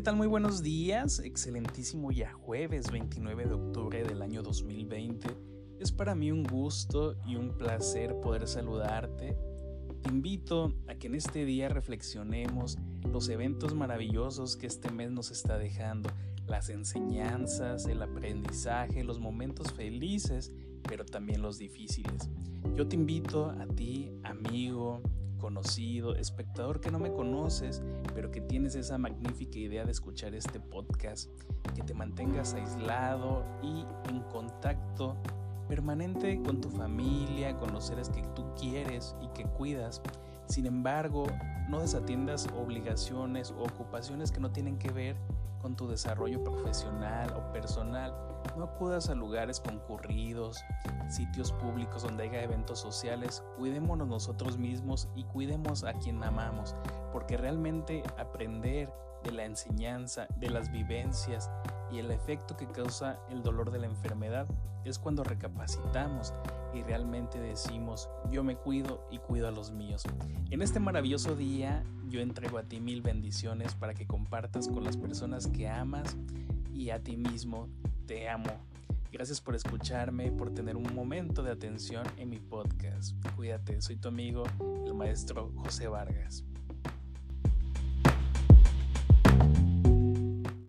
tal? Muy buenos días. Excelentísimo ya jueves 29 de octubre del año 2020. Es para mí un gusto y un placer poder saludarte. Te invito a que en este día reflexionemos los eventos maravillosos que este mes nos está dejando, las enseñanzas, el aprendizaje, los momentos felices, pero también los difíciles. Yo te invito a ti, amigo, conocido, espectador que no me conoces, pero que tienes esa magnífica idea de escuchar este podcast, que te mantengas aislado y en contacto permanente con tu familia, con los seres que tú quieres y que cuidas. Sin embargo, no desatiendas obligaciones o ocupaciones que no tienen que ver con tu desarrollo profesional o personal. No acudas a lugares concurridos, sitios públicos donde haya eventos sociales. Cuidémonos nosotros mismos y cuidemos a quien amamos, porque realmente aprender de la enseñanza, de las vivencias y el efecto que causa el dolor de la enfermedad es cuando recapacitamos realmente decimos yo me cuido y cuido a los míos. En este maravilloso día yo entrego a ti mil bendiciones para que compartas con las personas que amas y a ti mismo te amo. Gracias por escucharme, por tener un momento de atención en mi podcast. Cuídate, soy tu amigo, el maestro José Vargas.